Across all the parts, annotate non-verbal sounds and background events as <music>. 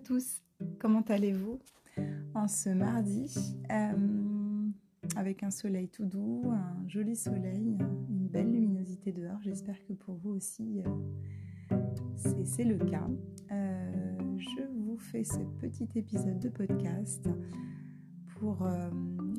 tous, comment allez-vous en ce mardi euh, avec un soleil tout doux, un joli soleil, une belle luminosité dehors. J'espère que pour vous aussi euh, c'est le cas. Euh, je vous fais ce petit épisode de podcast pour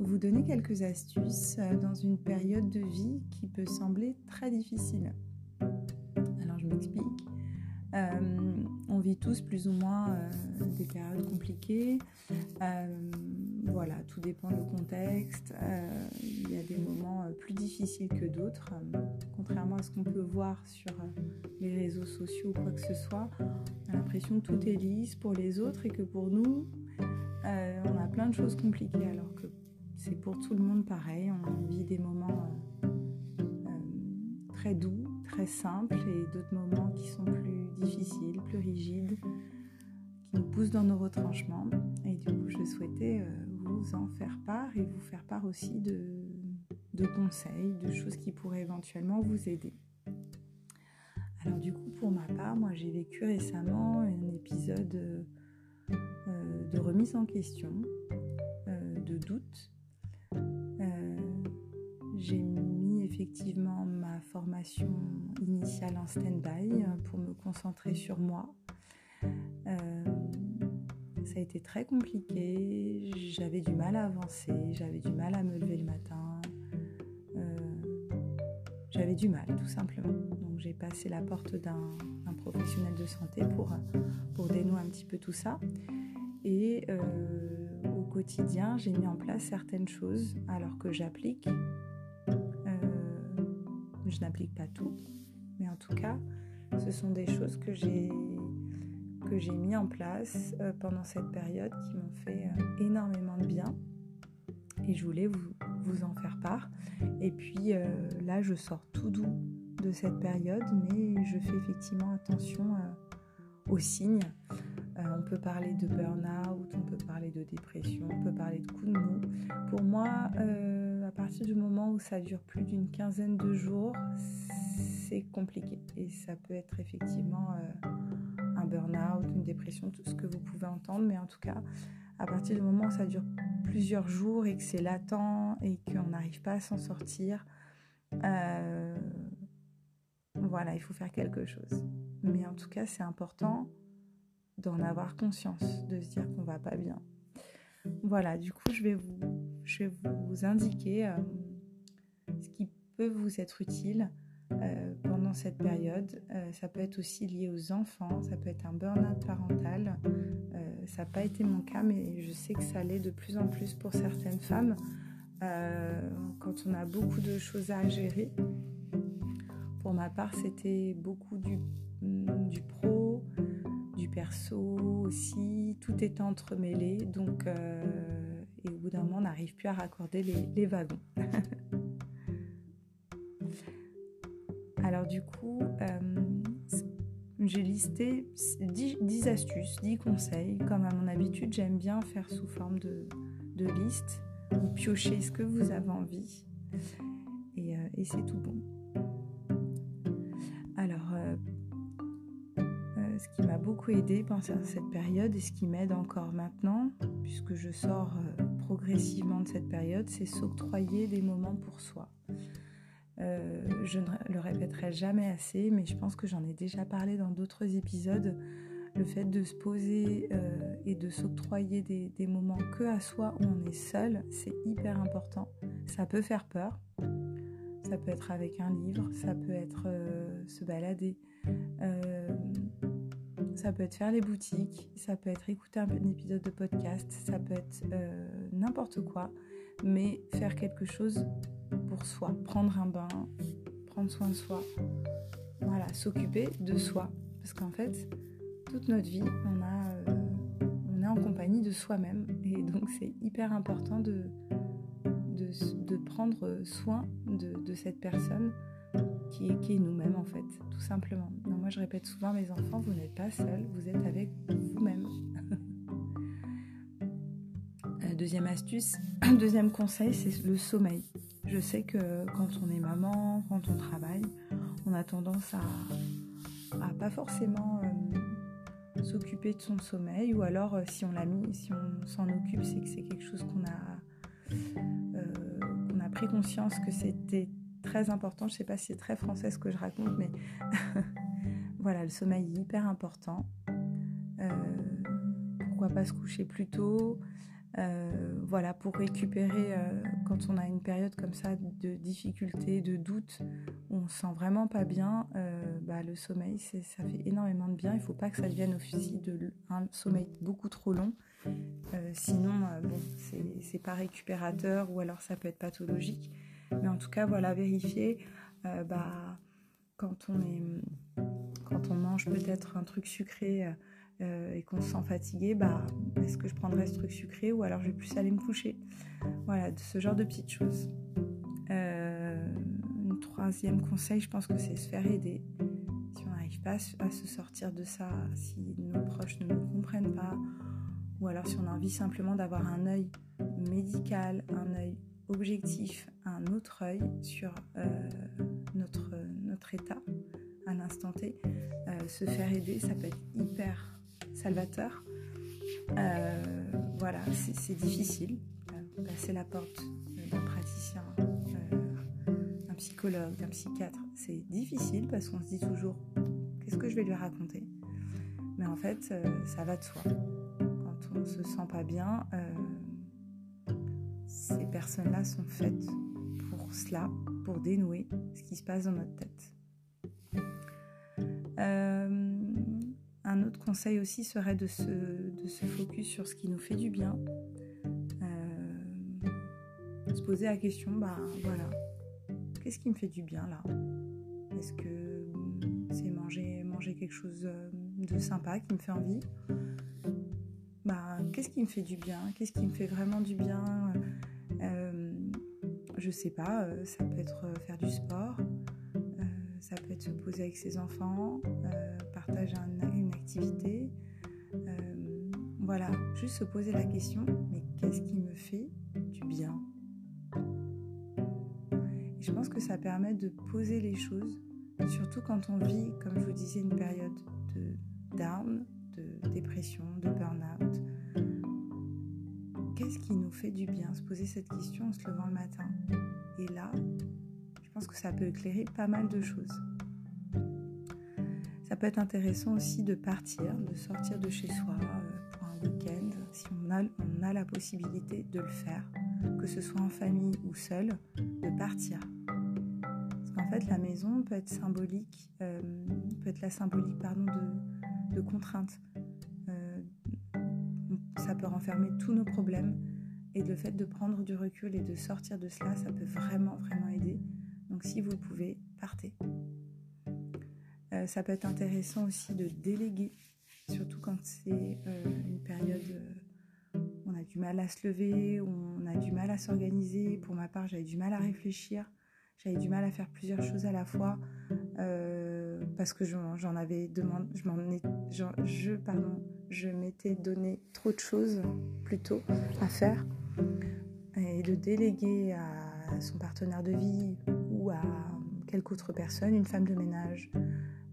vous donner quelques astuces dans une période de vie qui peut sembler très difficile. Alors je m'explique. Euh, on vit tous plus ou moins euh, des périodes compliquées. Euh, voilà, tout dépend du contexte. il y a des moments plus difficiles que d'autres. contrairement à ce qu'on peut voir sur les réseaux sociaux ou quoi que ce soit, on a l'impression que tout est lisse pour les autres et que pour nous, on a plein de choses compliquées alors que c'est pour tout le monde pareil. On vit des moments très doux, très simples et d'autres moments qui sont plus plus rigides, qui nous poussent dans nos retranchements. Et du coup, je souhaitais euh, vous en faire part et vous faire part aussi de, conseils, de choses qui pourraient éventuellement vous aider. Alors du coup, pour ma part, moi j'ai vécu récemment un épisode euh, de remise en question, euh, de doute. j'ai effectivement formation initiale en stand-by euh, pour me concentrer sur moi. Euh, ça a été très compliqué, j'avais du mal à avancer, j'avais du mal à me lever le matin, euh, j'avais du mal tout simplement. Donc j'ai passé la porte d'un professionnel de santé pour, pour dénouer un petit peu tout ça. Et au quotidien, j'ai mis en place certaines choses alors que j'applique je n'applique pas tout, mais en tout cas, ce sont des choses que j'ai que j'ai mis en place euh, pendant cette période qui m'ont fait euh, énormément de bien et je voulais vous, vous en faire part. Et puis euh, là, je sors tout doux de cette période, mais je fais effectivement attention aux signes. on peut parler de burn-out, on peut parler de dépression, on peut parler de coups de mou. Pour moi, partir du moment où ça dure plus d'une quinzaine de jours, c'est compliqué. Et ça peut être effectivement euh, un burn-out, une dépression, tout ce que vous pouvez entendre. Mais en tout cas, à partir du moment où ça dure plusieurs jours et que c'est latent et qu'on n'arrive pas à s'en sortir, euh, voilà, il faut faire quelque chose. Mais en tout cas, c'est important d'en avoir conscience, de se dire qu'on va pas bien. Voilà, du coup, je vais vous, indiquer euh, ce qui peut vous être utile euh, pendant cette période. Euh, ça peut être aussi lié aux enfants, ça peut être un burn-out parental. ça n'a pas été mon cas, mais je sais que ça l'est de plus en plus pour certaines femmes quand on a beaucoup de choses à gérer. Pour ma part, c'était beaucoup du pro, du perso aussi, tout est entremêlé. Donc, et au bout d'un moment, on n'arrive plus à raccorder les, wagons. <laughs> Alors du coup, euh, j'ai listé 10, astuces, 10 conseils. Comme à mon habitude, j'aime bien faire sous forme de, de liste. Vous piochez ce que vous avez envie. Et, euh, et c'est tout bon. Beaucoup aidé pendant cette période et ce qui m'aide encore maintenant, puisque je sors progressivement de cette période, c'est s'octroyer des moments pour soi. Euh, je ne le répéterai jamais assez, mais je pense que j'en ai déjà parlé dans d'autres épisodes. Le fait de se poser euh, et de s'octroyer des, moments que à soi où on est seul, c'est hyper important. Ça peut faire peur. Ça peut être avec un livre, ça peut être euh, se balader, ça peut être faire les boutiques, ça peut être écouter un, épisode de podcast, ça peut être euh, n'importe quoi, mais faire quelque chose pour soi, prendre un bain, prendre soin de soi, voilà, s'occuper de soi. Parce qu'en fait, toute notre vie, on, a, euh, on est en compagnie de soi-même. Et donc, c'est hyper important de, de, prendre soin de, de cette personne qui est, qui est nous-mêmes en fait, tout simplement. moi je répète souvent mes enfants, vous n'êtes pas seul, vous êtes avec vous-même. <laughs> Euh, deuxième astuce, deuxième conseil, c'est le sommeil. Je sais que quand on est maman, quand on travaille, on a tendance à, pas forcément euh, s'occuper de son sommeil, ou alors si on l'a mis, si on s'en occupe, c'est que c'est quelque chose qu'on a, qu'on a pris conscience que c'était très important. Je sais pas si c'est très français ce que je raconte, mais <laughs> voilà, le sommeil est hyper important. Euh, pourquoi pas se coucher plus tôt euh, voilà, pour récupérer euh, quand on a une période comme ça de difficulté, de doute, où on se sent vraiment pas bien, bah, le sommeil, ça fait énormément de bien. Il faut pas que ça devienne aussi de, un sommeil beaucoup trop long. sinon, bon, c'est pas récupérateur ou alors ça peut être pathologique. Mais en tout cas, voilà, vérifier bah, quand on est quand on mange peut-être un truc sucré euh, et qu'on se sent fatigué, bah, est-ce que je prendrais ce truc sucré ou alors je vais plus aller me coucher? Voilà, ce genre de petites choses. Euh, un troisième conseil, je pense que c'est se faire aider. Si on n'arrive pas à se sortir de ça, si nos proches ne nous comprennent pas, ou alors si on a envie simplement d'avoir un œil médical, un œil objectif, un autre œil sur euh, notre, état à l'instant T, se faire aider, ça peut être hyper salvateur. Euh, voilà, c'est difficile. Euh, passer la porte d'un praticien, euh, d'un psychologue, d'un psychiatre, c'est difficile parce qu'on se dit toujours qu'est-ce que je vais lui raconter? Mais en fait, ça va de soi. Quand on ne se sent pas bien, ces personnes-là sont faites pour cela, pour dénouer ce qui se passe dans notre tête. Un autre conseil aussi serait de se, de focus sur ce qui nous fait du bien. Euh, se poser la question, bah voilà, qu'est-ce qui me fait du bien là? Est-ce que c'est manger, manger quelque chose de sympa qui me fait envie? Bah, Qu'est-ce qui me fait du bien? Qu'est-ce qui me fait vraiment du bien? euh, Je sais pas, euh, ça peut être faire du sport, ça peut être se poser avec ses enfants, partager un, une activité. Euh, voilà, juste se poser la question, mais qu'est-ce qui me fait du bien? Je pense que ça permet de poser les choses, surtout quand on vit, comme je vous disais, une période de down, de dépression, de burn-out. Qu'est-ce qui nous fait du bien? Se poser cette question en se levant le matin. Et là, je pense que ça peut éclairer pas mal de choses. Ça peut être intéressant aussi de partir, de sortir de chez soi euh, pour un week-end, si on a, on a la possibilité de le faire, que ce soit en famille ou seul, de partir. Parce qu'en fait, la maison peut être symbolique, euh, peut être la symbolique pardon, de, de contraintes. Euh, ça peut renfermer tous nos problèmes et le fait de prendre du recul et de sortir de cela, ça peut vraiment, vraiment aider. Donc si vous le pouvez, partez. Euh, ça peut être intéressant aussi de déléguer, surtout quand c'est euh, une période où on a du mal à se lever, où on a du mal à s'organiser. Pour ma part, j'avais du mal à réfléchir, j'avais du mal à faire plusieurs choses à la fois euh, parce que j'en avais demandé, je m'en je, pardon, je m'étais donné trop de choses plutôt à faire et de déléguer à son partenaire de vie ou à quelque autre personne, une femme de ménage,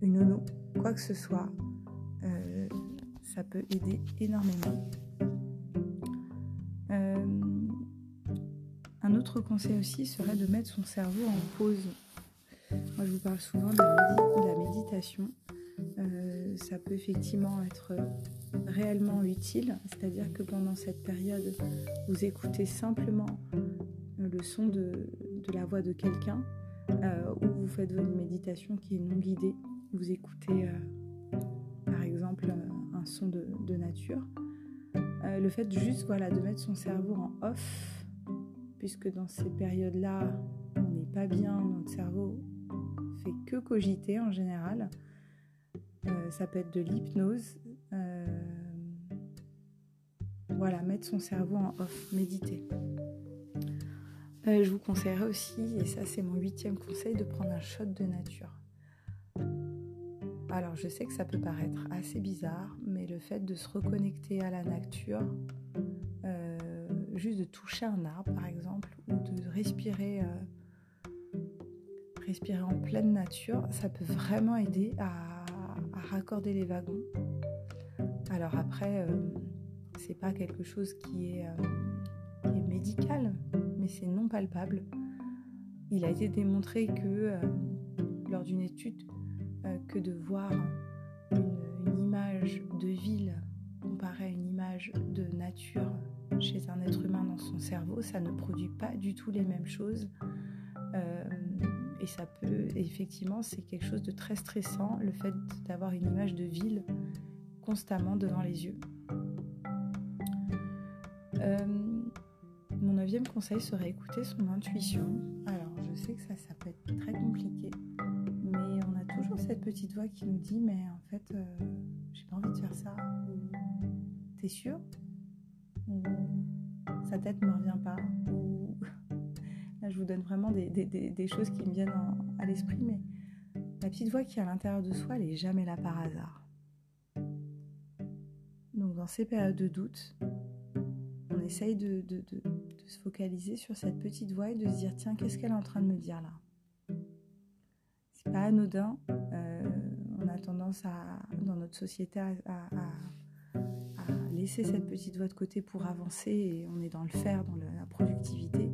une nono, quoi que ce soit, euh, ça peut aider énormément. Euh, un autre conseil aussi serait de mettre son cerveau en pause. Moi, je vous parle souvent de la, méditation. Euh, ça peut effectivement être réellement utile, c'est-à-dire que pendant cette période, vous écoutez simplement le son de, la voix de quelqu'un ou vous faites votre méditation qui est non guidée vous écoutez euh, par exemple euh, un son de, nature, euh, le fait juste voilà, de mettre son cerveau en off, puisque dans ces périodes-là, on n'est pas bien, notre cerveau fait que cogiter en général. Ça peut être de l'hypnose. voilà, mettre son cerveau en off, méditer. je vous conseillerais aussi, et ça c'est mon huitième conseil, de prendre un shot de nature. Alors je sais que ça peut paraître assez bizarre, mais le fait de se reconnecter à la nature, euh, juste de toucher un arbre par exemple, ou de respirer, euh, respirer en pleine nature, ça peut vraiment aider à, raccorder les wagons. Alors après, c'est pas quelque chose qui est, qui est médical, mais c'est non palpable. Il a été démontré que lors d'une étude, que de voir une, image de ville comparée à une image de nature chez un être humain dans son cerveau, ça ne produit pas du tout les mêmes choses. Euh, et ça peut, effectivement, c'est quelque chose de très stressant, le fait d'avoir une image de ville constamment devant les yeux. Euh, mon neuvième conseil serait écouter son intuition. Alors, je sais que ça, ça peut être très compliqué, mais on a toujours cette petite voix qui nous dit, mais en fait, euh, j'ai pas envie de faire ça. T'es sûr Sa tête ne me revient pas. Là, je vous donne vraiment des, choses qui me viennent à l'esprit, mais la petite voix qui est à l'intérieur de soi, elle n'est jamais là par hasard. Donc, dans ces périodes de doute, on essaye de, se focaliser sur cette petite voix et de se dire tiens, qu'est-ce qu'elle est en train de me dire là? C'est pas anodin. Euh, on a tendance à, dans notre société à, laisser cette petite voix de côté pour avancer et on est dans le faire, dans la productivité.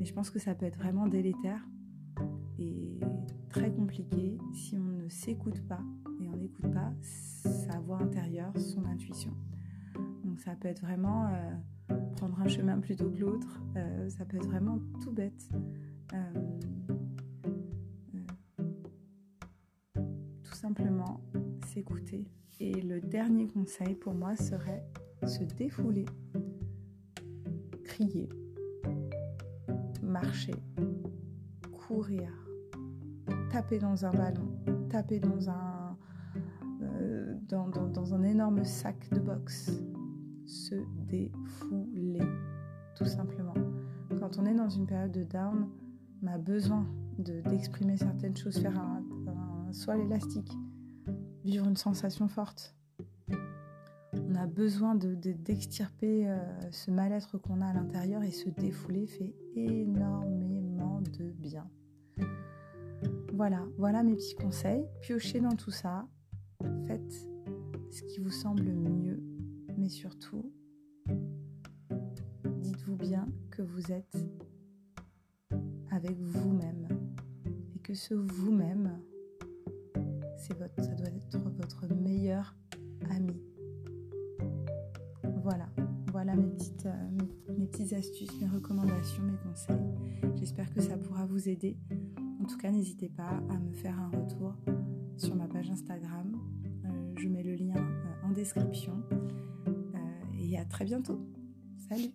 Mais je pense que ça peut être vraiment délétère et très compliqué si on ne s'écoute pas et on n'écoute pas sa voix intérieure, son intuition. Donc ça peut être vraiment euh, prendre un chemin plutôt que l'autre. Euh, ça peut être vraiment tout bête. Euh, tout simplement s'écouter. Et le dernier conseil pour moi serait se défouler, crier, marcher, courir, taper dans un ballon, taper dans un, dans un énorme sac de boxe, se défouler, tout simplement. Quand on est dans une période de down, on a besoin d'exprimer certaines choses, faire un, un élastique, vivre une sensation forte. A besoin d'extirper de, euh, ce mal-être qu'on a à l'intérieur et se défouler fait énormément de bien. Voilà, voilà mes petits conseils. Piochez dans tout ça. Faites ce qui vous semble mieux mais surtout, dites-vous bien que vous êtes avec vous-même et que ce vous-même, c'est votre, ça doit être votre meilleur ami. Voilà, voilà mes petites, euh, mes petites astuces, mes recommandations, mes conseils. J'espère que ça pourra vous aider. En tout cas, n'hésitez pas à me faire un retour sur ma page Instagram. Euh, je mets le lien euh, en description et à très bientôt. Salut